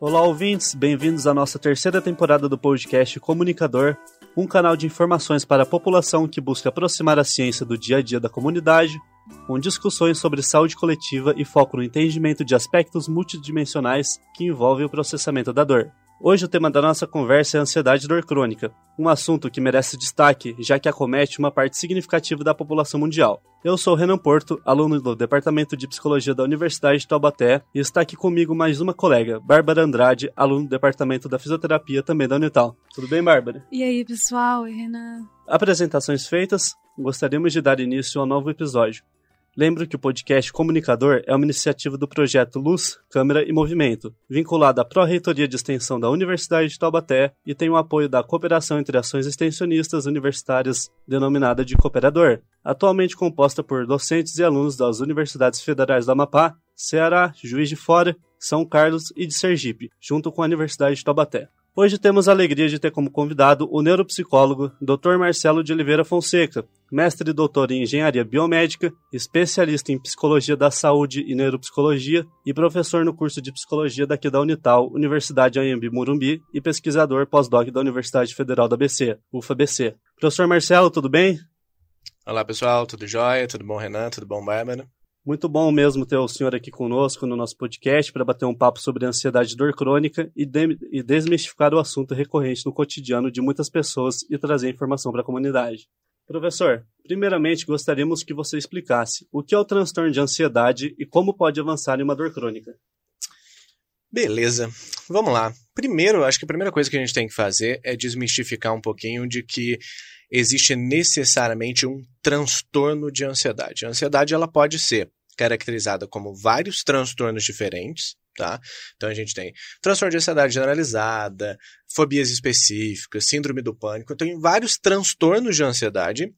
Olá, ouvintes, bem-vindos à nossa terceira temporada do podcast Comunicador, um canal de informações para a população que busca aproximar a ciência do dia a dia da comunidade, com discussões sobre saúde coletiva e foco no entendimento de aspectos multidimensionais que envolvem o processamento da dor. Hoje o tema da nossa conversa é a ansiedade e dor crônica, um assunto que merece destaque, já que acomete uma parte significativa da população mundial. Eu sou Renan Porto, aluno do Departamento de Psicologia da Universidade de Taubaté, e está aqui comigo mais uma colega, Bárbara Andrade, aluno do Departamento da Fisioterapia também da Unital. Tudo bem, Bárbara? E aí, pessoal? Oi, Renan. Apresentações feitas, gostaríamos de dar início a um novo episódio. Lembro que o podcast Comunicador é uma iniciativa do projeto Luz, Câmera e Movimento, vinculado à Pró-Reitoria de Extensão da Universidade de Taubaté e tem o apoio da Cooperação entre Ações Extensionistas Universitárias, denominada de Cooperador, atualmente composta por docentes e alunos das Universidades Federais do Amapá, Ceará, Juiz de Fora, São Carlos e de Sergipe, junto com a Universidade de Taubaté. Hoje temos a alegria de ter como convidado o neuropsicólogo Dr. Marcelo de Oliveira Fonseca, mestre e doutor em engenharia biomédica, especialista em psicologia da saúde e neuropsicologia e professor no curso de psicologia daqui da Unital, Universidade Anhembi Morumbi e pesquisador pós-doc da Universidade Federal da BC, UFABC. Professor Marcelo, tudo bem? Olá pessoal, tudo jóia? Tudo bom, Renan? Tudo bom, Bárbara? Muito bom mesmo ter o senhor aqui conosco no nosso podcast para bater um papo sobre ansiedade e dor crônica e, de e desmistificar o assunto recorrente no cotidiano de muitas pessoas e trazer informação para a comunidade. Professor, primeiramente gostaríamos que você explicasse o que é o transtorno de ansiedade e como pode avançar em uma dor crônica. Beleza, vamos lá. Primeiro, acho que a primeira coisa que a gente tem que fazer é desmistificar um pouquinho de que existe necessariamente um transtorno de ansiedade. A ansiedade ela pode ser caracterizada como vários transtornos diferentes, tá? Então a gente tem transtorno de ansiedade generalizada, fobias específicas, síndrome do pânico. Eu tenho vários transtornos de ansiedade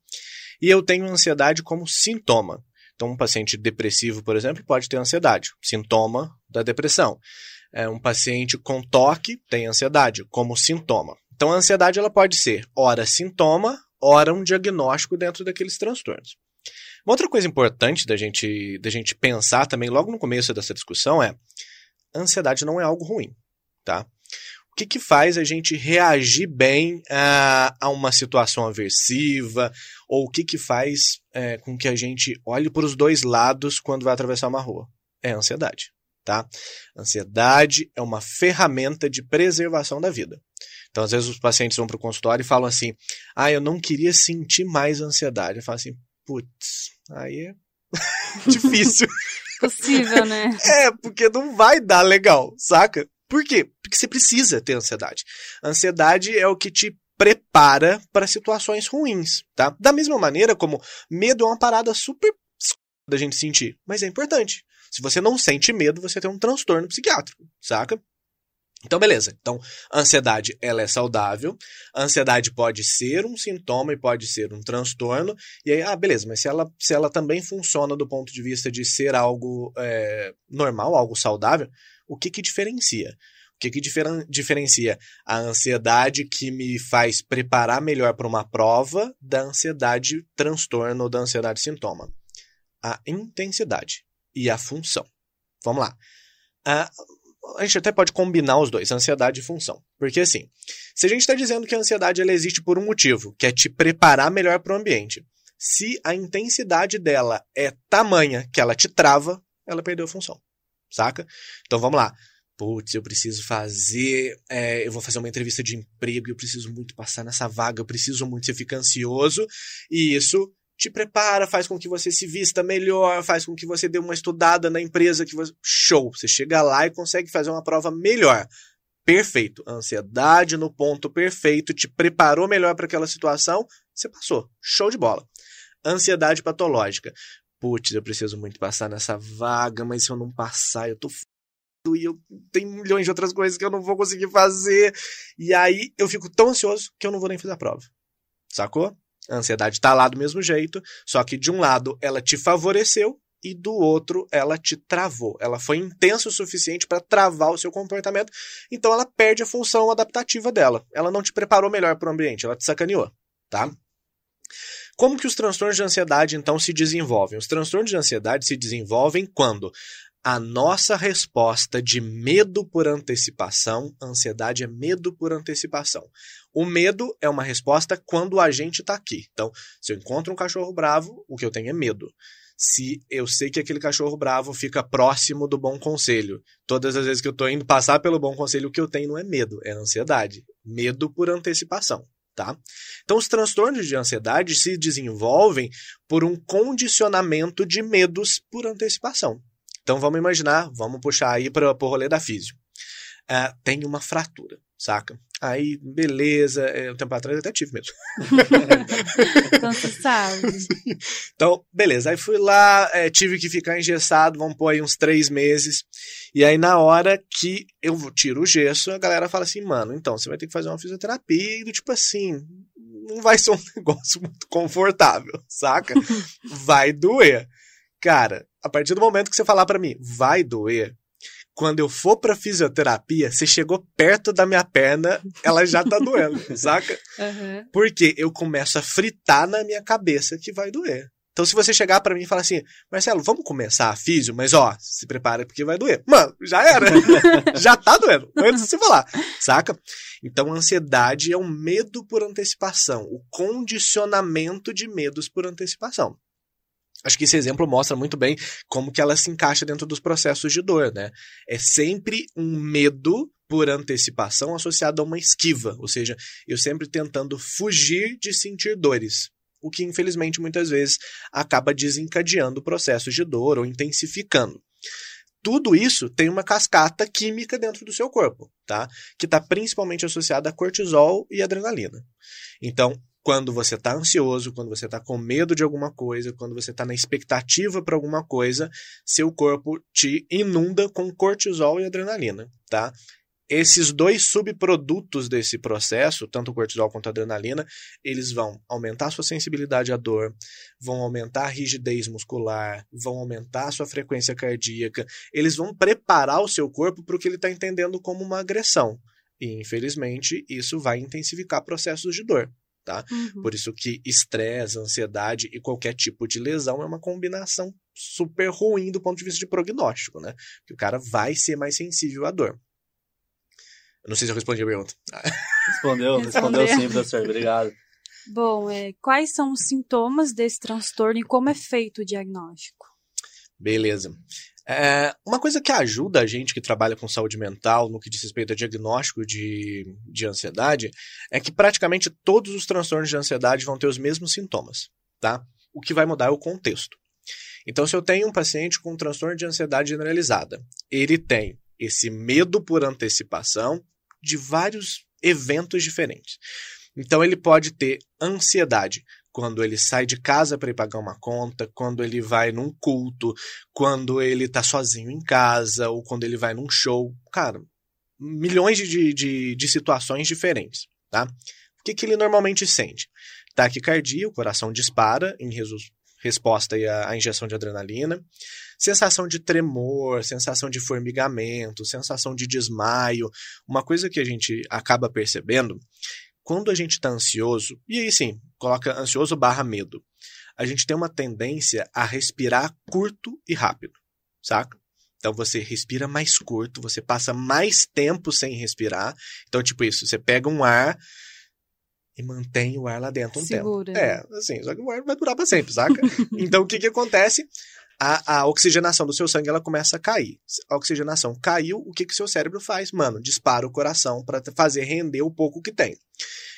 e eu tenho ansiedade como sintoma. Então, um paciente depressivo, por exemplo, pode ter ansiedade, sintoma da depressão. É, um paciente com toque tem ansiedade como sintoma. Então, a ansiedade ela pode ser, ora, sintoma, ora um diagnóstico dentro daqueles transtornos. Uma outra coisa importante da gente, da gente pensar também logo no começo dessa discussão é ansiedade não é algo ruim, tá? O que, que faz a gente reagir bem a, a uma situação aversiva ou o que, que faz é, com que a gente olhe para os dois lados quando vai atravessar uma rua? É a ansiedade, tá? Ansiedade é uma ferramenta de preservação da vida. Então, às vezes, os pacientes vão para o consultório e falam assim: ah, eu não queria sentir mais ansiedade. Eu falo assim: putz, aí é difícil. Possível, né? é, porque não vai dar legal, saca? Por quê? Porque você precisa ter ansiedade. ansiedade é o que te prepara para situações ruins, tá? Da mesma maneira como medo é uma parada super da gente sentir, mas é importante. Se você não sente medo, você tem um transtorno psiquiátrico, saca? Então, beleza. Então, a ansiedade ela é saudável. A ansiedade pode ser um sintoma e pode ser um transtorno. E aí, ah, beleza, mas se ela, se ela também funciona do ponto de vista de ser algo é, normal, algo saudável, o que, que diferencia? O que, que diferen, diferencia a ansiedade que me faz preparar melhor para uma prova da ansiedade transtorno ou da ansiedade sintoma? A intensidade e a função. Vamos lá. A, a gente até pode combinar os dois, ansiedade e função. Porque assim, se a gente está dizendo que a ansiedade ela existe por um motivo, que é te preparar melhor para o ambiente, se a intensidade dela é tamanha que ela te trava, ela perdeu a função. Saca? Então vamos lá. Putz, eu preciso fazer. É, eu vou fazer uma entrevista de emprego, eu preciso muito passar nessa vaga, eu preciso muito, você fica ansioso, e isso te prepara, faz com que você se vista melhor, faz com que você dê uma estudada na empresa que você. Show! Você chega lá e consegue fazer uma prova melhor. Perfeito. Ansiedade no ponto perfeito, te preparou melhor para aquela situação, você passou. Show de bola. Ansiedade patológica. Putz, eu preciso muito passar nessa vaga, mas se eu não passar, eu tô f... e eu tenho milhões de outras coisas que eu não vou conseguir fazer. E aí eu fico tão ansioso que eu não vou nem fazer a prova. Sacou? A ansiedade está lá do mesmo jeito, só que de um lado ela te favoreceu e do outro ela te travou. Ela foi intensa o suficiente para travar o seu comportamento, então ela perde a função adaptativa dela. Ela não te preparou melhor para o ambiente, ela te sacaneou, tá? Como que os transtornos de ansiedade então se desenvolvem? Os transtornos de ansiedade se desenvolvem quando a nossa resposta de medo por antecipação, ansiedade é medo por antecipação. O medo é uma resposta quando a gente está aqui. Então, se eu encontro um cachorro bravo, o que eu tenho é medo. Se eu sei que aquele cachorro bravo fica próximo do bom conselho, todas as vezes que eu estou indo passar pelo bom conselho, o que eu tenho não é medo, é ansiedade. Medo por antecipação tá? Então, os transtornos de ansiedade se desenvolvem por um condicionamento de medos por antecipação. Então, vamos imaginar, vamos puxar aí para o rolê da físio. Uh, tem uma fratura, saca? Aí, beleza, é, um tempo atrás eu até tive mesmo. então você sabe. Então, beleza. Aí fui lá, é, tive que ficar engessado, vamos pôr aí uns três meses. E aí, na hora que eu tiro o gesso, a galera fala assim, mano, então você vai ter que fazer uma fisioterapia e do tipo assim, não vai ser um negócio muito confortável, saca? vai doer. Cara, a partir do momento que você falar para mim, vai doer, quando eu for pra fisioterapia, você chegou perto da minha perna, ela já tá doendo, saca? Uhum. Porque eu começo a fritar na minha cabeça que vai doer. Então, se você chegar para mim e falar assim, Marcelo, vamos começar a físio, mas ó, se prepara porque vai doer. Mano, já era. já tá doendo. Antes de você falar, saca? Então, a ansiedade é um medo por antecipação, o condicionamento de medos por antecipação. Acho que esse exemplo mostra muito bem como que ela se encaixa dentro dos processos de dor, né? É sempre um medo por antecipação associado a uma esquiva, ou seja, eu sempre tentando fugir de sentir dores, o que infelizmente muitas vezes acaba desencadeando processos de dor ou intensificando. Tudo isso tem uma cascata química dentro do seu corpo, tá? Que está principalmente associada a cortisol e adrenalina. Então, quando você está ansioso, quando você está com medo de alguma coisa, quando você está na expectativa para alguma coisa, seu corpo te inunda com cortisol e adrenalina, tá? Esses dois subprodutos desse processo, tanto o cortisol quanto a adrenalina, eles vão aumentar a sua sensibilidade à dor, vão aumentar a rigidez muscular, vão aumentar a sua frequência cardíaca, eles vão preparar o seu corpo para o que ele está entendendo como uma agressão. E, infelizmente, isso vai intensificar processos de dor tá? Uhum. Por isso que estresse, ansiedade e qualquer tipo de lesão é uma combinação super ruim do ponto de vista de prognóstico, né? Que o cara vai ser mais sensível à dor. Eu não sei se eu respondi a pergunta. Respondeu, respondeu sim, professor. Obrigado. Bom, é, quais são os sintomas desse transtorno e como é feito o diagnóstico? Beleza. É, uma coisa que ajuda a gente que trabalha com saúde mental no que diz respeito a diagnóstico de, de ansiedade é que praticamente todos os transtornos de ansiedade vão ter os mesmos sintomas, tá? O que vai mudar é o contexto. Então, se eu tenho um paciente com um transtorno de ansiedade generalizada, ele tem esse medo por antecipação de vários eventos diferentes. Então, ele pode ter ansiedade quando ele sai de casa para ir pagar uma conta, quando ele vai num culto, quando ele tá sozinho em casa, ou quando ele vai num show. Cara, milhões de, de, de situações diferentes, tá? O que, que ele normalmente sente? Taquicardia, o coração dispara em resposta à, à injeção de adrenalina, sensação de tremor, sensação de formigamento, sensação de desmaio. Uma coisa que a gente acaba percebendo quando a gente está ansioso, e aí sim, coloca ansioso barra medo, a gente tem uma tendência a respirar curto e rápido, saca? Então você respira mais curto, você passa mais tempo sem respirar. Então, tipo isso, você pega um ar e mantém o ar lá dentro um Segura. tempo. É, assim, só que o ar vai durar para sempre, saca? então o que que acontece? A, a, oxigenação do seu sangue ela começa a cair. A oxigenação caiu, o que que seu cérebro faz? Mano, dispara o coração para fazer render o pouco que tem.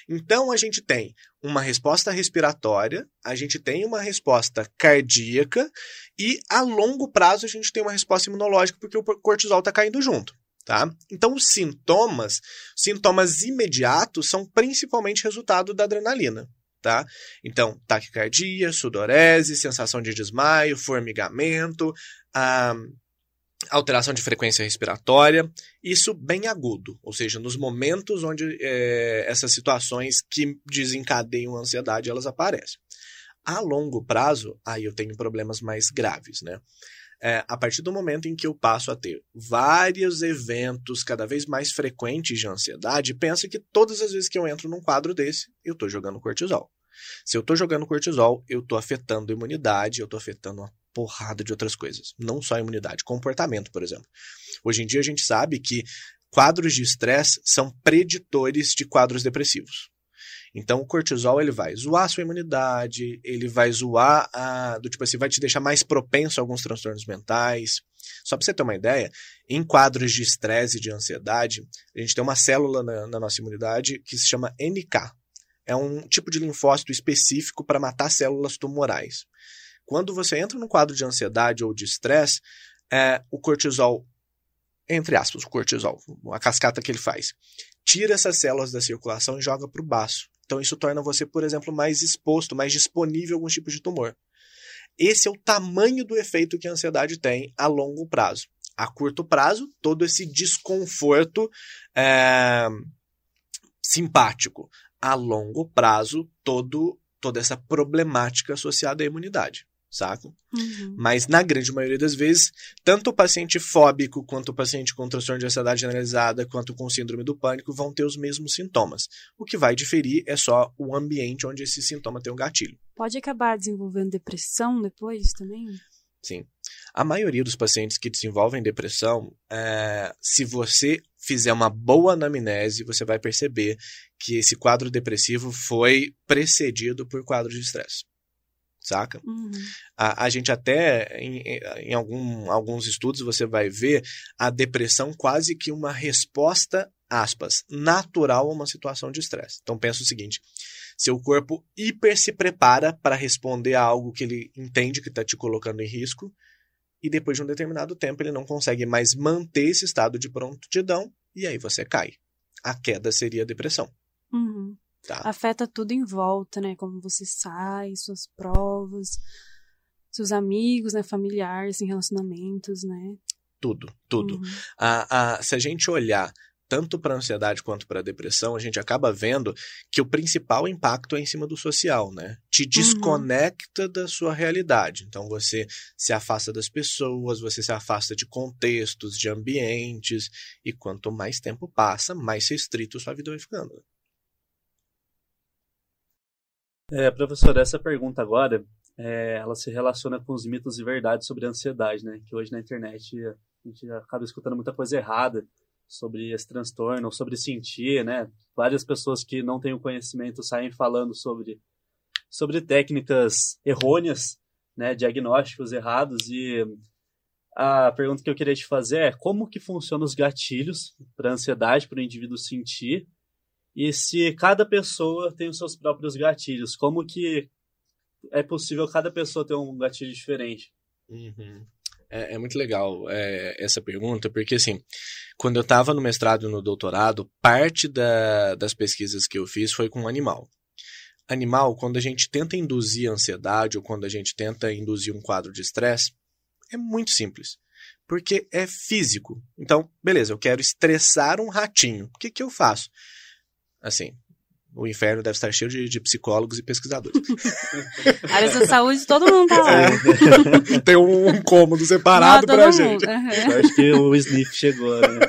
Então a gente tem uma resposta respiratória, a gente tem uma resposta cardíaca e a longo prazo a gente tem uma resposta imunológica porque o cortisol está caindo junto. Tá? Então, os sintomas, sintomas imediatos, são principalmente resultado da adrenalina. Tá? Então, taquicardia, sudorese, sensação de desmaio, formigamento, ah, alteração de frequência respiratória, isso bem agudo, ou seja, nos momentos onde é, essas situações que desencadeiam a ansiedade elas aparecem. A longo prazo, aí eu tenho problemas mais graves, né? É, a partir do momento em que eu passo a ter vários eventos cada vez mais frequentes de ansiedade, pensa que todas as vezes que eu entro num quadro desse, eu estou jogando cortisol. Se eu tô jogando cortisol, eu tô afetando a imunidade, eu tô afetando uma porrada de outras coisas. Não só a imunidade, comportamento, por exemplo. Hoje em dia a gente sabe que quadros de estresse são preditores de quadros depressivos. Então o cortisol ele vai zoar a sua imunidade, ele vai zoar a, do tipo assim, vai te deixar mais propenso a alguns transtornos mentais. Só para você ter uma ideia, em quadros de estresse e de ansiedade, a gente tem uma célula na, na nossa imunidade que se chama NK. É um tipo de linfócito específico para matar células tumorais. Quando você entra num quadro de ansiedade ou de estresse, é, o cortisol, entre aspas, o cortisol, a cascata que ele faz, tira essas células da circulação e joga para o baço. Então isso torna você, por exemplo, mais exposto, mais disponível a alguns tipos de tumor. Esse é o tamanho do efeito que a ansiedade tem a longo prazo. A curto prazo, todo esse desconforto é, simpático. A longo prazo, todo, toda essa problemática associada à imunidade saca? Uhum. Mas na grande maioria das vezes, tanto o paciente fóbico quanto o paciente com transtorno de ansiedade generalizada, quanto com síndrome do pânico vão ter os mesmos sintomas. O que vai diferir é só o ambiente onde esse sintoma tem um gatilho. Pode acabar desenvolvendo depressão depois também? Sim. A maioria dos pacientes que desenvolvem depressão, é, se você fizer uma boa anamnese, você vai perceber que esse quadro depressivo foi precedido por quadro de estresse saca? Uhum. A, a gente até, em, em algum, alguns estudos, você vai ver a depressão quase que uma resposta, aspas, natural a uma situação de estresse. Então pensa o seguinte, seu corpo hiper se prepara para responder a algo que ele entende que está te colocando em risco, e depois de um determinado tempo ele não consegue mais manter esse estado de prontidão, e aí você cai. A queda seria a depressão. Uhum. Tá. Afeta tudo em volta, né? Como você sai, suas provas, seus amigos, né? Familiares, em relacionamentos, né? Tudo, tudo. Uhum. A, a, se a gente olhar tanto para a ansiedade quanto para a depressão, a gente acaba vendo que o principal impacto é em cima do social, né? Te desconecta uhum. da sua realidade. Então você se afasta das pessoas, você se afasta de contextos, de ambientes, e quanto mais tempo passa, mais restrito sua vida vai ficando. É, professor, essa pergunta agora, é, ela se relaciona com os mitos e verdades sobre a ansiedade, né? Que hoje na internet a gente acaba escutando muita coisa errada sobre esse transtorno, sobre sentir, né? Várias pessoas que não têm o conhecimento saem falando sobre, sobre técnicas errôneas, né? Diagnósticos errados e a pergunta que eu queria te fazer é como que funcionam os gatilhos para ansiedade, para o indivíduo sentir e se cada pessoa tem os seus próprios gatilhos, como que é possível cada pessoa ter um gatilho diferente? Uhum. É, é, muito legal é, essa pergunta, porque assim, quando eu estava no mestrado e no doutorado, parte da, das pesquisas que eu fiz foi com animal. Animal, quando a gente tenta induzir ansiedade ou quando a gente tenta induzir um quadro de estresse, é muito simples. Porque é físico. Então, beleza, eu quero estressar um ratinho. O que, que eu faço? Assim, o inferno deve estar cheio de, de psicólogos e pesquisadores. Áreas da saúde, todo mundo tá lá. É. Tem um, um cômodo separado Não, pra gente. Uhum. Eu acho que o Sniff chegou, né?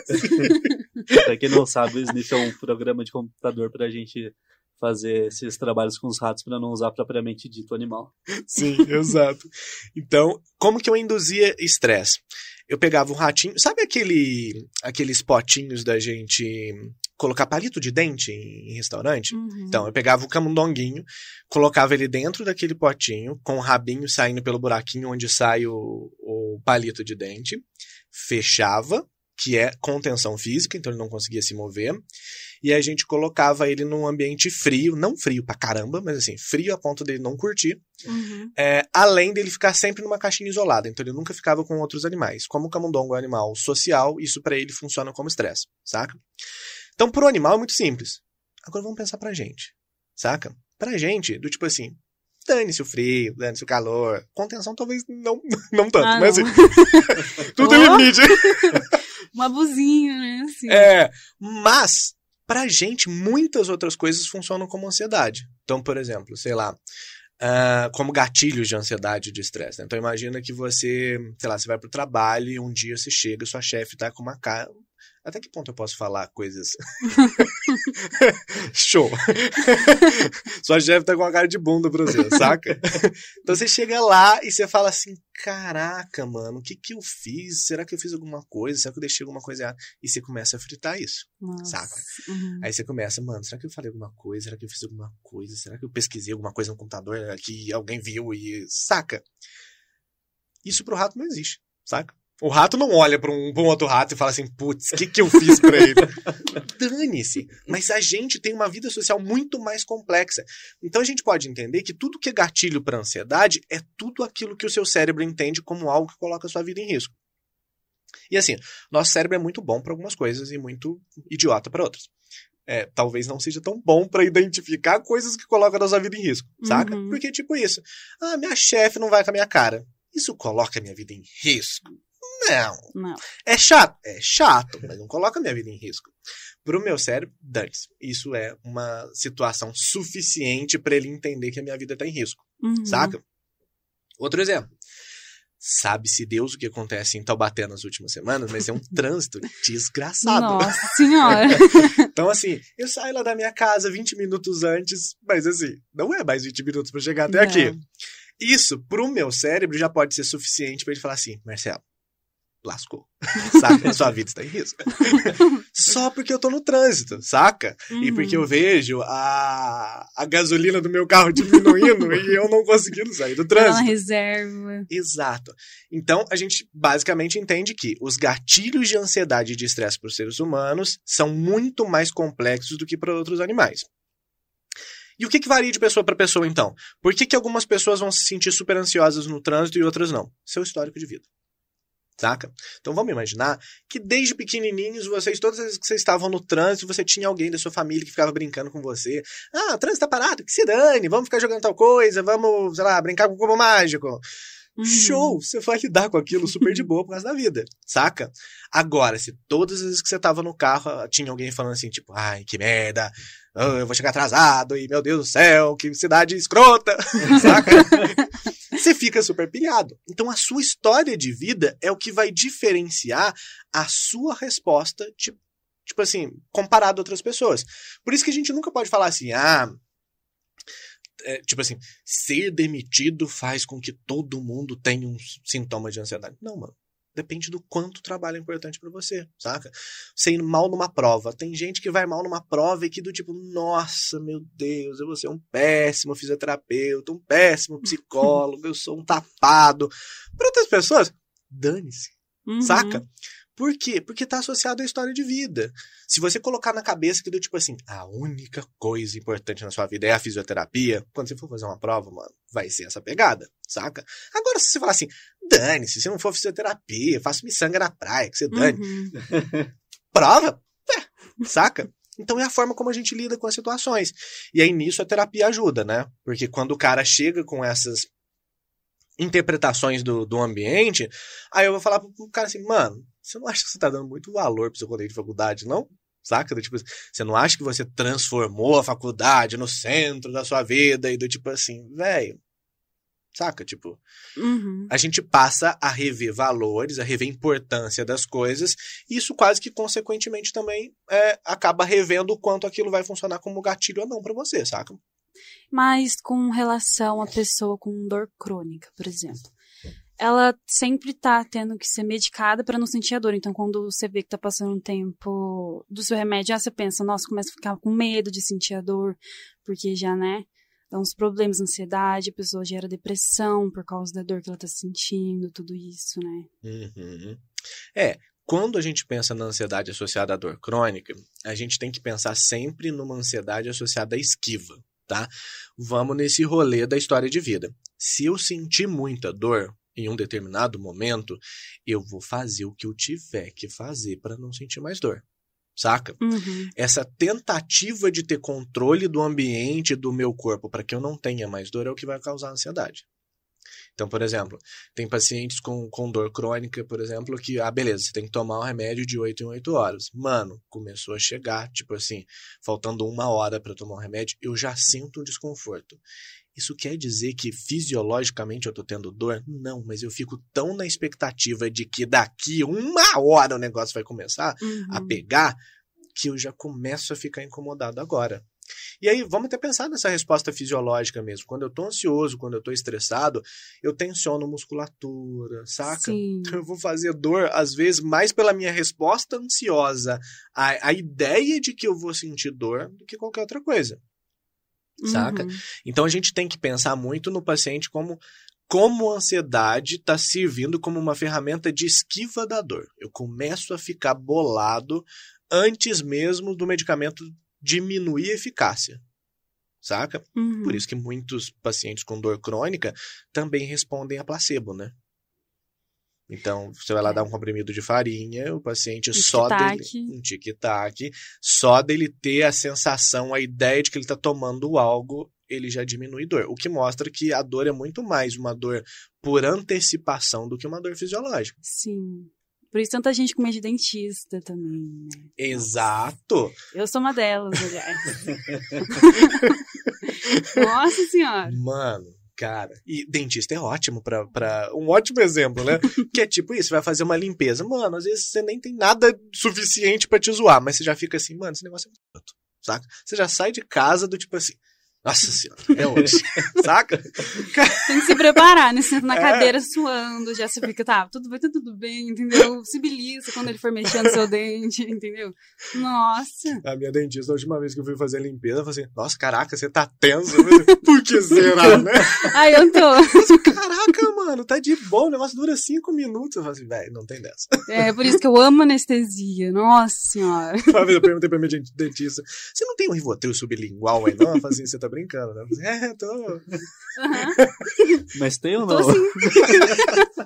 pra quem não sabe, o Sniff é um programa de computador pra gente fazer esses trabalhos com os ratos para não usar propriamente dito animal. Sim, exato. Então, como que eu induzia estresse? Eu pegava um ratinho, sabe aquele aqueles potinhos da gente colocar palito de dente em, restaurante. Uhum. Então, eu pegava o camundonguinho, colocava ele dentro daquele potinho, com o rabinho saindo pelo buraquinho onde sai o, o palito de dente, fechava, que é contenção física, então ele não conseguia se mover, e a gente colocava ele num ambiente frio, não frio pra caramba, mas assim, frio a ponto dele não curtir, uhum. é, além dele ficar sempre numa caixinha isolada, então ele nunca ficava com outros animais. Como o camundongo é um animal social, isso para ele funciona como estresse, saca? Então, pro animal é muito simples. Agora vamos pensar pra gente, saca? Pra gente, do tipo assim, dane-se o frio, dane-se o calor. Contenção talvez não, não tanto, Ah, mas não. assim, tudo tem Oh. limite. Uma buzinha, né? Assim. É, mas pra gente muitas outras coisas funcionam como ansiedade. Então, por exemplo, sei lá, ah, como gatilhos de ansiedade e de estresse. né? Então imagina que você, sei lá, você vai pro trabalho e um dia você chega e sua chefe tá com uma cara Até que ponto eu posso falar coisas. Show! Sua chefe tá com uma cara de bunda pra você, saca? Então você chega lá e você fala assim: caraca, mano, o que que eu fiz? Será que eu fiz alguma coisa? Será que eu deixei alguma coisa errada? E você começa a fritar isso, Nossa. saca? Uhum. Aí você começa, mano, será que eu falei alguma coisa? Será que eu fiz alguma coisa? Será que eu pesquisei alguma coisa no computador que alguém viu e. Saca? Isso pro rato não existe, saca? O rato não olha pra um, pra um outro rato e fala assim, putz, o que, que eu fiz pra ele? Dane-se. Mas a gente tem uma vida social muito mais complexa. Então a gente pode entender que tudo que é gatilho pra ansiedade é tudo aquilo que o seu cérebro entende como algo que coloca a sua vida em risco. E assim, nosso cérebro é muito bom pra algumas coisas e muito idiota pra outras. É, talvez não seja tão bom pra identificar coisas que colocam a nossa vida em risco, saca? Uhum. Porque, tipo isso, ah, minha chefe não vai com a minha cara. Isso coloca a minha vida em risco? Não. Não. É chato? É chato, mas não coloca minha vida em risco. Pro meu cérebro, dane-se. Isso é uma situação suficiente pra ele entender que a minha vida tá em risco, Uhum. saca? Outro exemplo. Sabe-se Deus o que acontece em Taubaté nas últimas semanas, mas é um trânsito desgraçado. Nossa senhora. Então, assim, eu saio lá da minha casa 20 minutos antes, mas assim, não é mais 20 minutos pra chegar até Não. aqui. Isso, pro meu cérebro, já pode ser suficiente pra ele falar assim, Marcelo, lascou. Saca? Sua vida está em risco. Só porque eu tô no trânsito, saca? E Uhum. porque eu vejo a, a gasolina do meu carro diminuindo e eu não conseguindo sair do trânsito. reserva. Exato. Então, a gente basicamente entende que os gatilhos de ansiedade e de estresse para os seres humanos são muito mais complexos do que para outros animais. E o que, que varia de pessoa para pessoa, então? Por que, que algumas pessoas vão se sentir super ansiosas no trânsito e outras não? Seu histórico de vida. Saca? Então vamos imaginar que desde pequenininhos, vocês, todas as vezes que vocês estavam no trânsito, você tinha alguém da sua família que ficava brincando com você. Ah, o trânsito tá parado, que se dane, vamos ficar jogando tal coisa, vamos, sei lá, brincar com o cubo mágico. Uhum. Show! Você vai lidar com aquilo super de boa por causa da vida, saca? Agora, se todas as vezes que você tava no carro, tinha alguém falando assim, tipo, ai, que merda, ah, eu vou chegar atrasado, e meu Deus do céu, que cidade escrota, saca? Você fica super pilhado. Então, a sua história de vida é o que vai diferenciar a sua resposta, tipo, tipo assim, comparado a outras pessoas. Por isso que a gente nunca pode falar assim, ah, é, tipo assim, ser demitido faz com que todo mundo tenha um sintoma de ansiedade. Não, mano. Depende do quanto o trabalho é importante pra você, saca? Você ir mal numa prova. Tem gente que vai mal numa prova e que do tipo, nossa, meu Deus, eu vou ser um péssimo fisioterapeuta, um péssimo psicólogo, eu sou um tapado. Para outras pessoas, dane-se, Uhum. saca? Por quê? Porque tá associado à história de vida. Se você colocar na cabeça que do tipo assim, a única coisa importante na sua vida é a fisioterapia, quando você for fazer uma prova, mano, vai ser essa pegada, saca? Agora, se você falar assim, dane-se, se não for fisioterapia, faço miçanga na praia, que você dane. Uhum. Prova? É, saca? Então é a forma como a gente lida com as situações. E aí nisso a terapia ajuda, né? Porque quando o cara chega com essas interpretações do, do ambiente, aí eu vou falar pro pro cara assim, mano, você não acha que você tá dando muito valor pro seu colega de faculdade, não? Saca? Do tipo, você não acha que você transformou a faculdade no centro da sua vida e do tipo assim, velho. Saca? Tipo, Uhum. a gente passa a rever valores, a rever a importância das coisas, e isso quase que consequentemente também é, acaba revendo o quanto aquilo vai funcionar como gatilho ou não pra você, saca? Mas com relação à pessoa com dor crônica, por exemplo. Ela sempre tá tendo que ser medicada para não sentir a dor. Então, quando você vê que tá passando um tempo do seu remédio, já você pensa, nossa, começa a ficar com medo de sentir a dor, porque já, né, dá uns problemas, ansiedade, a pessoa gera depressão por causa da dor que ela tá sentindo, tudo isso, né? Uhum. É, quando a gente pensa na ansiedade associada à dor crônica, a gente tem que pensar sempre numa ansiedade associada à esquiva, tá? Vamos nesse rolê da história de vida. Se eu sentir muita dor em um determinado momento, eu vou fazer o que eu tiver que fazer para não sentir mais dor. Saca? Uhum. Essa tentativa de ter controle do ambiente do meu corpo para que eu não tenha mais dor é o que vai causar ansiedade. Então, por exemplo, tem pacientes com, com dor crônica, por exemplo, que, ah, beleza, você tem que tomar um remédio de 8 em 8 horas. Mano, começou a chegar, tipo assim, faltando uma hora para tomar um remédio, eu já sinto um desconforto. Isso quer dizer que fisiologicamente eu tô tendo dor? Não, mas eu fico tão na expectativa de que daqui uma hora o negócio vai começar Uhum. a pegar que eu já começo a ficar incomodado agora. E aí, vamos até pensar nessa resposta fisiológica mesmo. Quando eu tô ansioso, quando eu tô estressado, eu tensiono musculatura, saca? Sim. Eu vou fazer dor, às vezes, mais pela minha resposta ansiosa, a, a ideia de que eu vou sentir dor do que qualquer outra coisa. saca? Uhum. Então a gente tem que pensar muito no paciente como como a ansiedade está servindo como uma ferramenta de esquiva da dor. Eu começo a ficar bolado antes mesmo do medicamento diminuir a eficácia. Saca? Uhum. Por isso que muitos pacientes com dor crônica também respondem a placebo, né? Então, você vai lá dar um comprimido de farinha, o paciente Um só dele, um tic-tac, só dele ter a sensação, a ideia de que ele está tomando algo, ele já diminui dor. O que mostra que a dor é muito mais uma dor por antecipação do que uma dor fisiológica. Sim. Por isso tanta gente com medo de dentista também, né? Exato! Eu sou uma delas, aliás. Nossa senhora. Mano, cara. E dentista é ótimo pra, pra. Um ótimo exemplo, né? que é tipo isso: você vai fazer uma limpeza. Mano, às vezes você nem tem nada suficiente pra te zoar, mas você já fica assim, mano, esse negócio é muito saca? Você já sai de casa do tipo assim. Nossa senhora, é hoje. saca? Tem que se preparar, né? Senta na É. cadeira suando, já você fica, tá, tudo vai tá tudo bem, entendeu? Se quando ele for mexendo seu dente, entendeu? Nossa. A minha dentista, a última vez que eu fui fazer a limpeza, eu falei assim: Nossa, caraca, você tá tenso. Eu falei, Por que será, né? Aí eu tô. Caraca, mano, tá de boa, o negócio dura cinco minutos. Eu falei assim, velho, não tem dessa. É, por isso que eu amo anestesia. Nossa senhora. Uma vez eu perguntei pra minha dent- dentista: Você não tem um Rivotril sublingual aí, não? Ela falou assim: Você tá brincando, né? É, tô. Aham. Mas tem ou Tô não? sim.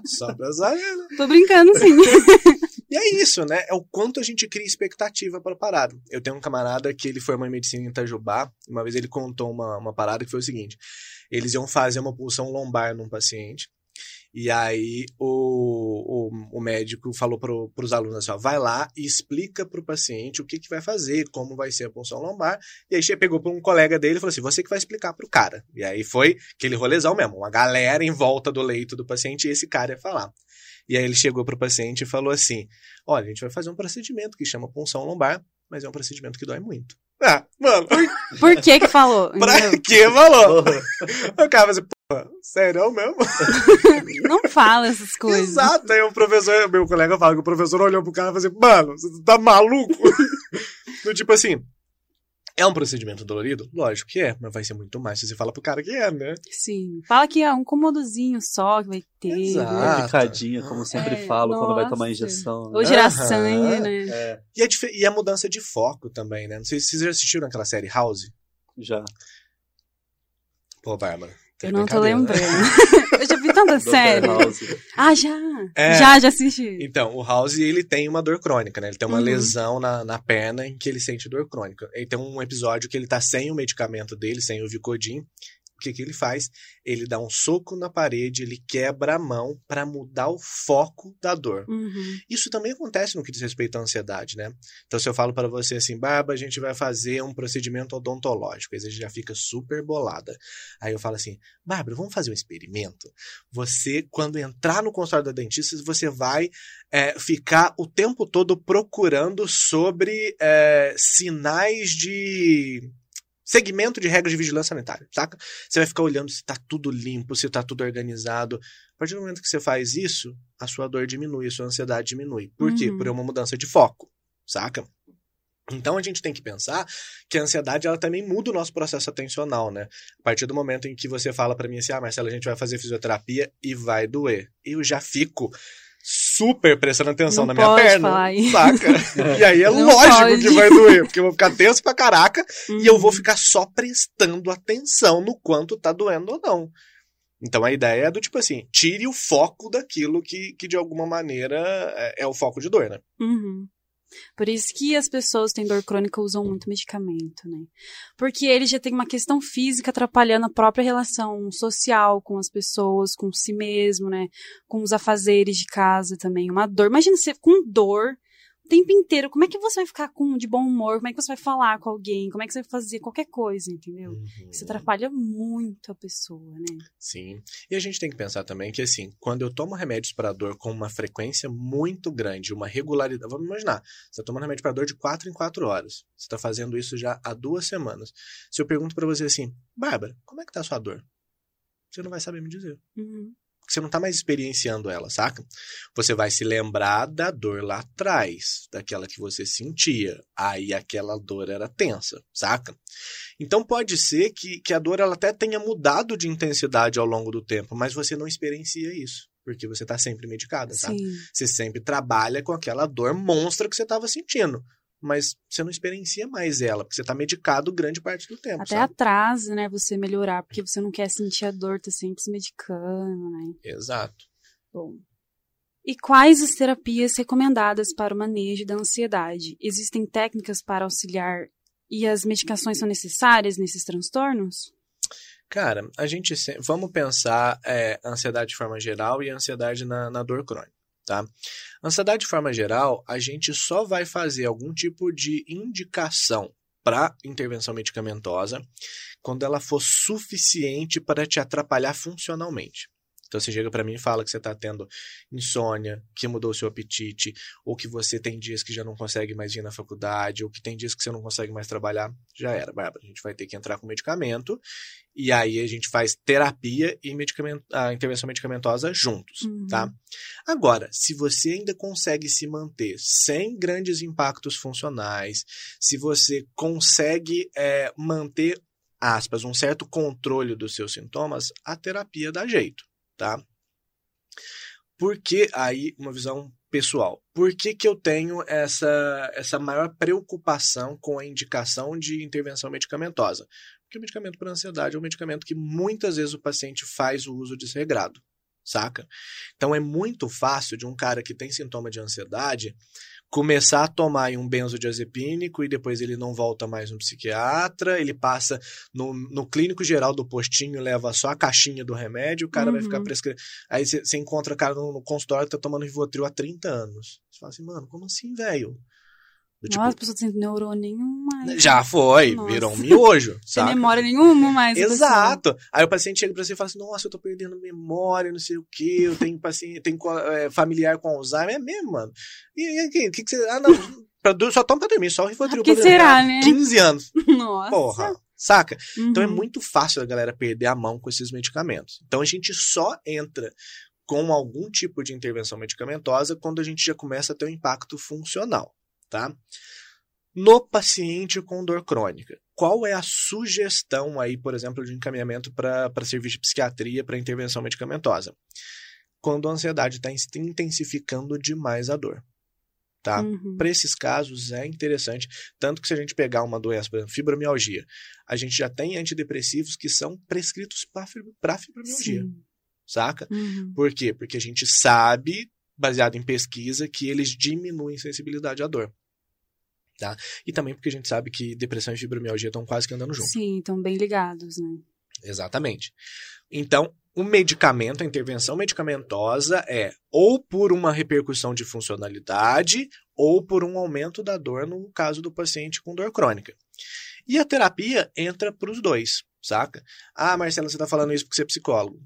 Só pra saber, né? Tô brincando sim. E é isso, né? É o quanto a gente cria expectativa para parada. Eu tenho um camarada que ele formou em medicina em Itajubá. Uma vez ele contou uma, uma parada que foi o seguinte: eles iam fazer uma pulsão lombar num paciente. E aí o, o, o médico falou pro, pros alunos assim, ó, vai lá e explica pro paciente o que, que vai fazer, como vai ser a pulsão lombar. E aí che- pegou para um colega dele e falou assim, você que vai explicar pro cara. E aí foi aquele rolezão mesmo, uma galera em volta do leito do paciente e esse cara ia falar. E aí ele chegou pro paciente e falou assim, olha, a gente vai fazer um procedimento que chama punção lombar, mas é um procedimento que dói muito. Ah, mano, Por que que falou? pra que falou? O cara vai assim, porra, sério mesmo? Não fala essas coisas. Exato. Aí o professor, meu colega fala que o professor olhou pro cara e falou assim, mano, você tá maluco? Do tipo assim, é um procedimento dolorido? Lógico que é, mas vai ser muito mais se você fala pro cara que é, né? Sim. Fala que é um comodozinho só que vai ter. Exato. né? Uma picadinha, como sempre É, falo, quando vai nossa. tomar injeção. né? Ou gerar sangue, né? É, E a, dif- e a mudança de foco também, né? Não sei se vocês já assistiram aquela série House. já. Pô, Bárbara. Eu não tô lembrando. eu já vi tanta série. Ah, já! É. Já, já assisti. Então, o House, ele tem uma dor crônica, né? Ele tem uma Uhum. lesão na, na perna em que ele sente dor crônica. Ele tem um episódio que ele tá sem o medicamento dele, sem o Vicodin. O que que ele faz? Ele dá um soco na parede, ele quebra a mão para mudar o foco da dor. Uhum. Isso também acontece no que diz respeito à ansiedade, né? Então, se eu falo para você assim, Barba, a gente vai fazer um procedimento odontológico, aí você já fica super bolada. Aí eu falo assim, Bárbara, vamos fazer um experimento? Você, quando entrar no consultório da dentista, você vai é, ficar o tempo todo procurando sobre é, sinais de segmento de regras de vigilância sanitária, saca? Você vai ficar olhando se tá tudo limpo, se tá tudo organizado. A partir do momento que você faz isso, a sua dor diminui, a sua ansiedade diminui. Por quê? Uhum. Por uma mudança de foco, saca? Então a gente tem que pensar que a ansiedade ela também muda o nosso processo atencional, né? A partir do momento em que você fala pra mim assim, ah, Marcelo, a gente vai fazer fisioterapia e vai doer. Eu já fico super prestando atenção Não na minha pode perna, falar saca? E aí é Não lógico pode. que vai doer, porque eu vou ficar tenso pra caraca e eu vou Uhum. ficar só prestando atenção no quanto tá doendo ou não. Então a ideia é do tipo assim, tire o foco daquilo que, que de alguma maneira é, é o foco de dor, né? Uhum. Por isso que as pessoas que têm dor crônica usam muito medicamento, né? Porque ele já tem uma questão física atrapalhando a própria relação social com as pessoas, com si mesmo, né? Com os afazeres de casa também. Uma dor. Imagina você com dor, o tempo inteiro. Como é que você vai ficar com, de bom humor? Como é que você vai falar com alguém? Como é que você vai fazer qualquer coisa, entendeu? Uhum. Isso atrapalha muito a pessoa, né? Sim. E a gente tem que pensar também que, assim, quando eu tomo remédios para dor com uma frequência muito grande, uma regularidade. Vamos imaginar, você está tomando remédio para dor de 4 em 4 horas. Você está fazendo isso já há duas semanas. Se eu pergunto para você assim, Bárbara, como é que tá a sua dor? Você não vai saber me dizer. Uhum. Porque você não tá mais experienciando ela, saca? Você vai se lembrar da dor lá atrás, daquela que você sentia. Aí aquela dor era tensa, saca? Então pode ser que, que a dor ela até tenha mudado de intensidade ao longo do tempo, mas você não experiencia isso. Porque você tá sempre medicada, tá? Sim. Você sempre trabalha com aquela dor monstra que você estava sentindo. Mas você não experiencia mais ela, porque você tá medicado grande parte do tempo. Até sabe? atrasa, né, você melhorar, porque você não quer sentir a dor, tá sempre se medicando, né? Exato. Bom. E quais as terapias recomendadas para o manejo da ansiedade? Existem técnicas para auxiliar e as medicações são necessárias nesses transtornos? Cara, a gente se- vamos pensar é, ansiedade de forma geral e ansiedade na, na dor crônica, tá? Ansiedade de forma geral, a gente só vai fazer algum tipo de indicação para intervenção medicamentosa quando ela for suficiente para te atrapalhar funcionalmente. Então você chega para mim e fala que você está tendo insônia, que mudou o seu apetite, ou que você tem dias que já não consegue mais ir na faculdade, ou que tem dias que você não consegue mais trabalhar, já era, Bárbara. A gente vai ter que entrar com medicamento e aí a gente faz terapia e medicamento, a intervenção medicamentosa juntos, Uhum. tá? Agora, se você ainda consegue se manter sem grandes impactos funcionais, se você consegue é, manter, aspas, um certo controle dos seus sintomas, a terapia dá jeito, tá? Por que aí uma visão pessoal? Por que, que eu tenho essa, essa maior preocupação com a indicação de intervenção medicamentosa? Porque o medicamento para ansiedade é um medicamento que muitas vezes o paciente faz o uso desregrado, saca? Então é muito fácil de um cara que tem sintoma de ansiedade começar a tomar um benzodiazepínico e depois ele não volta mais no psiquiatra, ele passa no, no clínico geral do postinho, leva só a caixinha do remédio, o cara vai Uhum. ficar prescrevendo. Aí você você encontra o cara no, no consultório que tá tomando Rivotril há 30 anos. Você fala assim, mano, como assim, velho? Tipo, Nossa, a pessoa sem neurônio nenhum mais. já foi, Nossa. virou um miojo, Sem sabe? memória nenhuma mais. Exato. Aí o paciente chega pra você e fala assim: Nossa, eu tô perdendo memória, não sei o quê, eu tenho paciente, tenho é, familiar com Alzheimer. É mesmo, mano. E o que, que você. Ah, não. pra só toma pra dormir, só o Rivotril Ah, que pra dormir. será, né? 15 anos. Nossa. Porra. Saca? Então é Uhum. muito fácil a galera perder a mão com esses medicamentos. Então a gente só entra com algum tipo de intervenção medicamentosa quando a gente já começa a ter um impacto funcional, tá? No paciente com dor crônica, qual é a sugestão aí, por exemplo, de encaminhamento para serviço de psiquiatria para intervenção medicamentosa? Quando a ansiedade está intensificando demais a dor, tá? Uhum. Para esses casos é interessante, tanto que se a gente pegar uma doença, por exemplo, fibromialgia, a gente já tem antidepressivos que são prescritos para fibromialgia, Sim. saca? Uhum. Por quê? Porque a gente sabe, baseado em pesquisa, que eles diminuem sensibilidade à dor. Tá? E também porque a gente sabe que depressão e fibromialgia estão quase que andando junto. Sim, estão bem ligados, né? Exatamente. Então, o medicamento, a intervenção medicamentosa é ou por uma repercussão de funcionalidade ou por um aumento da dor no caso do paciente com dor crônica. E a terapia entra para os dois, saca? Ah, Marcelo, você está falando isso porque você é psicólogo.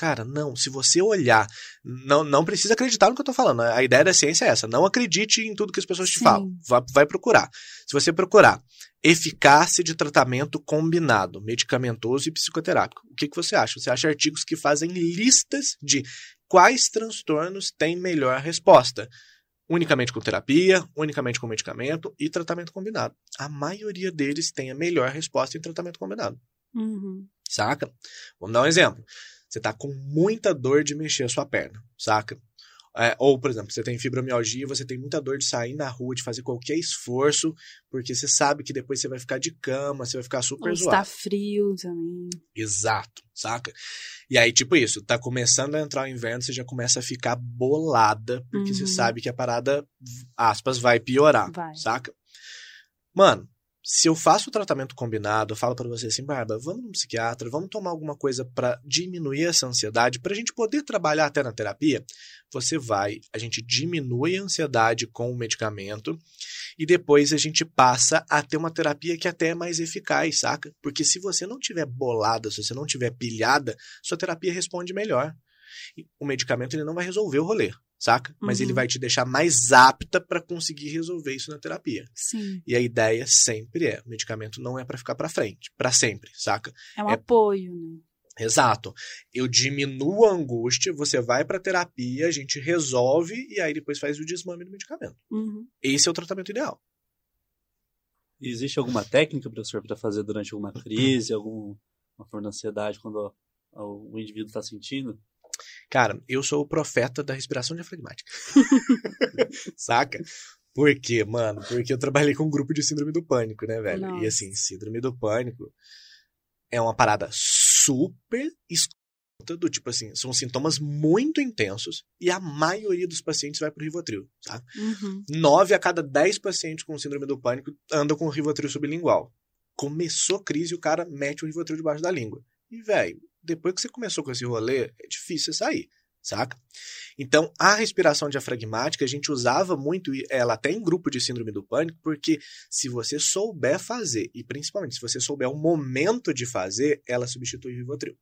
Cara, não. Se você olhar, não, não precisa acreditar no que eu tô falando. A ideia da ciência é essa. Não acredite em tudo que as pessoas te Sim. falam. Vai, vai procurar. Se você procurar eficácia de tratamento combinado, medicamentoso e psicoterápico, o que, que você acha? Você acha artigos que fazem listas de quais transtornos têm melhor resposta? Unicamente com terapia, unicamente com medicamento e tratamento combinado. A maioria deles tem a melhor resposta em tratamento combinado. Uhum. Saca? Vamos dar um exemplo. Você tá com muita dor de mexer a sua perna, saca? É, ou, por exemplo, você tem fibromialgia, você tem muita dor de sair na rua, de fazer qualquer esforço, porque você sabe que depois você vai ficar de cama, você vai ficar super Ou zoado. está frio também. Exato, saca? E aí, tipo isso, tá começando a entrar o inverno, você já começa a ficar bolada, porque Uhum. você sabe que a parada, aspas, vai piorar, Vai. saca? Mano, se eu faço o tratamento combinado, eu falo para você assim, Barba, vamos no psiquiatra, vamos tomar alguma coisa para diminuir essa ansiedade, para a gente poder trabalhar até na terapia, você vai, a gente diminui a ansiedade com o medicamento e depois a gente passa a ter uma terapia que até é mais eficaz, saca? Porque se você não tiver bolada, se você não tiver pilhada, sua terapia responde melhor. O medicamento ele não vai resolver o rolê saca? Mas Uhum. ele vai te deixar mais apta para conseguir resolver isso na terapia. Sim. E a ideia sempre é, o medicamento não é para ficar para frente, para sempre, saca? É um É- apoio, né? Exato. Eu diminuo a angústia, você vai para terapia, a gente resolve e aí depois faz o desmame do medicamento. Uhum. Esse é o tratamento ideal. E existe alguma técnica, professor, para fazer durante alguma crise, alguma forma de ansiedade, quando o, o indivíduo está sentindo? Cara, eu sou o profeta da respiração diafragmática. Saca? Por quê, mano? Porque eu trabalhei com um grupo de síndrome do pânico, né, velho? E assim, síndrome do pânico é uma parada super escuta, do tipo assim, são sintomas muito intensos e a maioria dos pacientes vai pro Rivotril, tá? Uhum. 9 a cada 10 pacientes com síndrome do pânico andam com Rivotril sublingual. Começou a crise, o cara mete o Rivotril debaixo da língua. E, velho, depois que você começou com esse rolê, é difícil você sair, saca? Então, a respiração diafragmática, a gente usava muito ela até em grupo de síndrome do pânico, porque se você souber fazer, e principalmente se você souber o momento de fazer, ela substitui o Rivotril.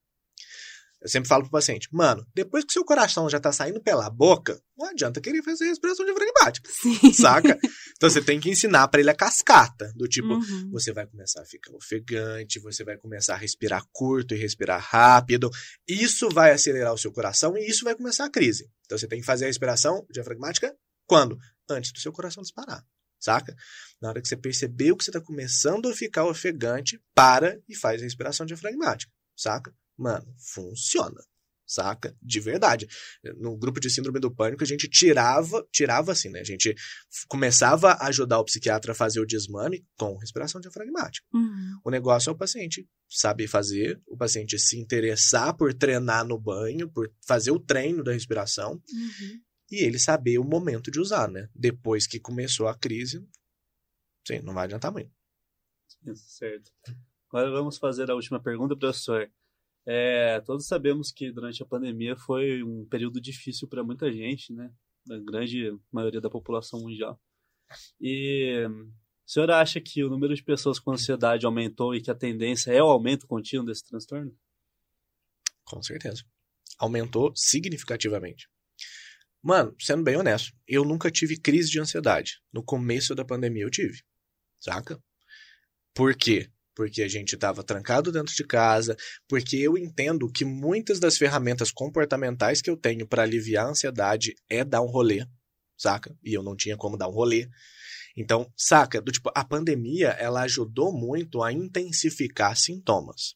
Eu sempre falo pro paciente, mano, depois que seu coração já tá saindo pela boca, não adianta querer fazer respiração diafragmática, Sim. saca? Então você tem que ensinar pra ele a cascata, do tipo, Uhum. você vai começar a ficar ofegante, você vai começar a respirar curto e respirar rápido. Isso vai acelerar o seu coração e isso vai começar a crise. Então você tem que fazer a respiração diafragmática quando? Antes do seu coração disparar. Saca? Na hora que você percebeu que você está começando a ficar ofegante, para e faz a respiração diafragmática. Saca? Mano, funciona. Saca? De verdade. No grupo de síndrome do pânico, a gente tirava, tirava assim, né? A gente começava a ajudar o psiquiatra a fazer o desmame com respiração diafragmática. Uhum. O negócio é o paciente saber fazer, o paciente se interessar por treinar no banho, por fazer o treino da respiração Uhum. e ele saber o momento de usar, né? Depois que começou a crise, sim, não vai adiantar muito. Certo. Agora vamos fazer a última pergunta, professor. É, todos sabemos que durante a pandemia foi um período difícil para muita gente, né? Da grande maioria da população mundial. E o senhor acha que o número de pessoas com ansiedade aumentou e que a tendência é o aumento contínuo desse transtorno? Com certeza. Aumentou significativamente. Mano, sendo bem honesto, eu nunca tive crise de ansiedade. No começo da pandemia eu tive. Saca? Por quê? Porque a gente estava trancado dentro de casa, porque eu entendo que muitas das ferramentas comportamentais que eu tenho para aliviar a ansiedade é dar um rolê, saca? E eu não tinha como dar um rolê. Então, saca, do tipo, a pandemia, ela ajudou muito a intensificar sintomas.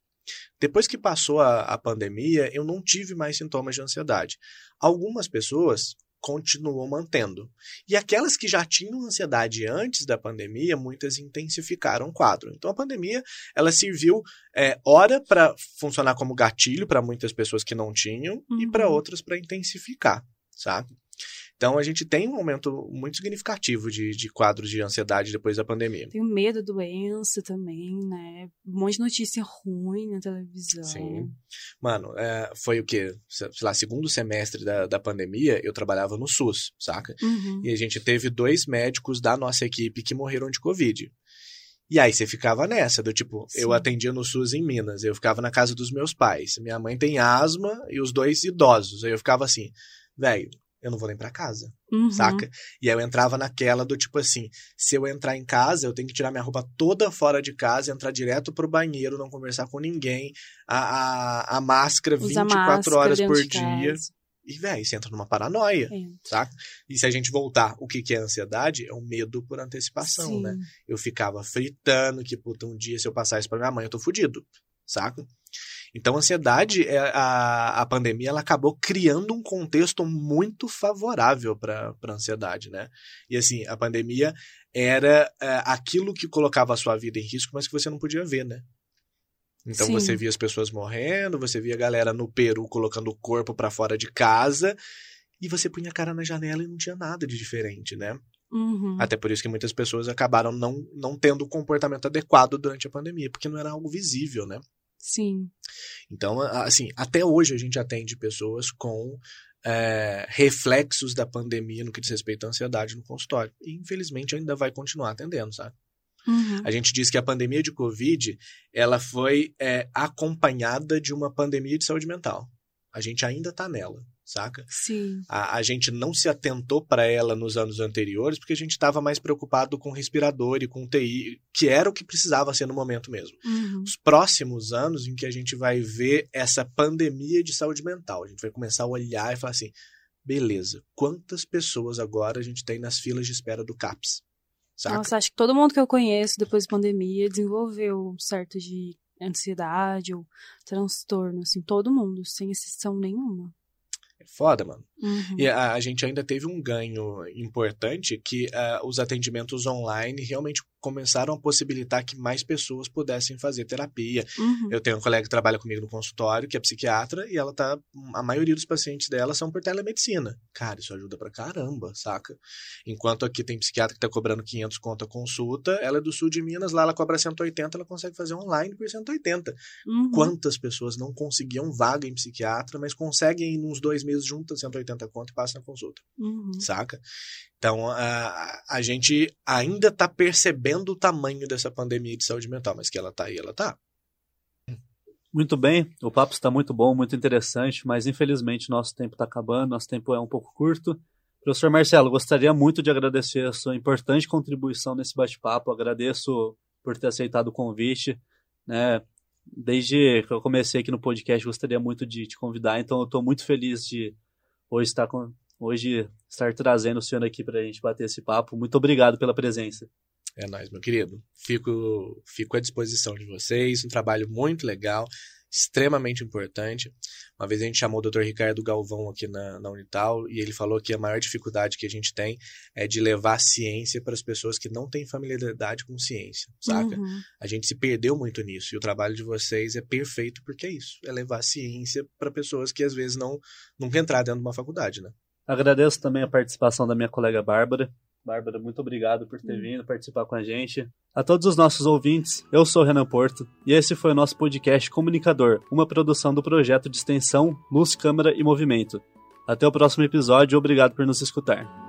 Depois que passou a, a pandemia, eu não tive mais sintomas de ansiedade. Algumas pessoas continuam mantendo. E aquelas que já tinham ansiedade antes da pandemia, muitas intensificaram o quadro. Então a pandemia, ela serviu, é, ora para funcionar como gatilho para muitas pessoas que não tinham e Uhum. para outras para intensificar, sabe? Então a gente tem um aumento muito significativo de, de quadros de ansiedade depois da pandemia. Tem o medo da doença também, né? Um monte de notícia ruim na televisão. Sim. Mano, é, foi o quê? Sei lá, segundo semestre da, da pandemia, eu trabalhava no SUS, saca? Uhum. E a gente teve dois médicos da nossa equipe que morreram de Covid. E aí você ficava nessa, do tipo, eu Sim. atendia no SUS em Minas, eu ficava na casa dos meus pais. Minha mãe tem asma e os dois idosos. Aí eu ficava assim, velho, eu não vou nem pra casa, Uhum. saca? E aí eu entrava naquela do tipo assim, se eu entrar em casa, eu tenho que tirar minha roupa toda fora de casa, entrar direto pro banheiro, não conversar com ninguém, a, a, a máscara Usa 24 máscara horas por dia. casa. E, velho, você entra numa paranoia É. saca? E se a gente voltar, o que, que é ansiedade? É o medo por antecipação, Sim. né? Eu ficava fritando que, puta, um dia se eu passar isso pra minha mãe, eu tô fudido, saca? Então, a ansiedade, é, a, a pandemia, ela acabou criando um contexto muito favorável pra, pra ansiedade, né? E, assim, a pandemia era é, aquilo que colocava a sua vida em risco, mas que você não podia ver, né? Então Sim. você via as pessoas morrendo, você via a galera no Peru colocando o corpo pra fora de casa, e você punha a cara na janela e não tinha nada de diferente, né? Uhum. Até por isso que muitas pessoas acabaram não, não tendo o comportamento adequado durante a pandemia, porque não era algo visível, né? Sim. Então, assim, até hoje a gente atende pessoas com é, reflexos da pandemia no que diz respeito à ansiedade no consultório. E, infelizmente, ainda vai continuar atendendo, sabe? Uhum. A gente diz que a pandemia de Covid, ela foi é, acompanhada de uma pandemia de saúde mental. A gente ainda tá nela, saca? Sim. A, a gente não se atentou para ela nos anos anteriores porque a gente estava mais preocupado com respirador e com TI, que era o que precisava ser no momento mesmo. Uhum. Os próximos anos em que a gente vai ver essa pandemia de saúde mental, a gente vai começar a olhar e falar assim: beleza, quantas pessoas agora a gente tem nas filas de espera do CAPS? Saca? Nossa, acho que todo mundo que eu conheço depois da pandemia desenvolveu um certo de ansiedade ou transtorno, assim, todo mundo, sem exceção nenhuma. É foda, mano. Uhum. E a, a gente ainda teve um ganho importante que ah, os atendimentos online realmente começaram a possibilitar que mais pessoas pudessem fazer terapia. Uhum. Eu tenho um colega que trabalha comigo no consultório, que é psiquiatra, e ela tá. A maioria dos pacientes dela são por telemedicina. Cara, isso ajuda pra caramba, saca? Enquanto aqui tem psiquiatra que tá cobrando 500 conto a consulta, ela é do sul de Minas, lá ela cobra 180, ela consegue fazer online por 180. Uhum. Quantas pessoas não conseguiam vaga em psiquiatra, mas conseguem em uns dois meses juntas 180 conto e passam na consulta, Uhum. saca? Então, a, a gente ainda tá percebendo o tamanho dessa pandemia de saúde mental, mas que ela tá aí, ela tá. Muito bem, o papo está muito bom, muito interessante, mas infelizmente nosso tempo está acabando, nosso tempo é um pouco curto. Professor Marcelo, gostaria muito de agradecer a sua importante contribuição nesse bate-papo. Agradeço por ter aceitado o convite. Né? Desde que eu comecei aqui no podcast, gostaria muito de te convidar, então eu estou muito feliz de hoje estar, hoje estar trazendo o senhor aqui para a gente bater esse papo. Muito obrigado pela presença. É nóis, meu querido. Fico, fico à disposição de vocês. Um trabalho muito legal, extremamente importante. Uma vez a gente chamou o Dr. Ricardo Galvão aqui na, na Unital e ele falou que a maior dificuldade que a gente tem é de levar ciência para as pessoas que não têm familiaridade com ciência, saca? Uhum. A gente se perdeu muito nisso e o trabalho de vocês é perfeito porque é isso. É levar ciência para pessoas que às vezes não nunca entraram dentro de uma faculdade, né? Agradeço também a participação da minha colega Bárbara. Bárbara, muito obrigado por ter Hum. vindo participar com a gente. A todos os nossos ouvintes, eu sou o Renan Porto e esse foi o nosso podcast Comunicador, uma produção do projeto de extensão Luz, Câmara e Movimento. Até o próximo episódio e obrigado por nos escutar.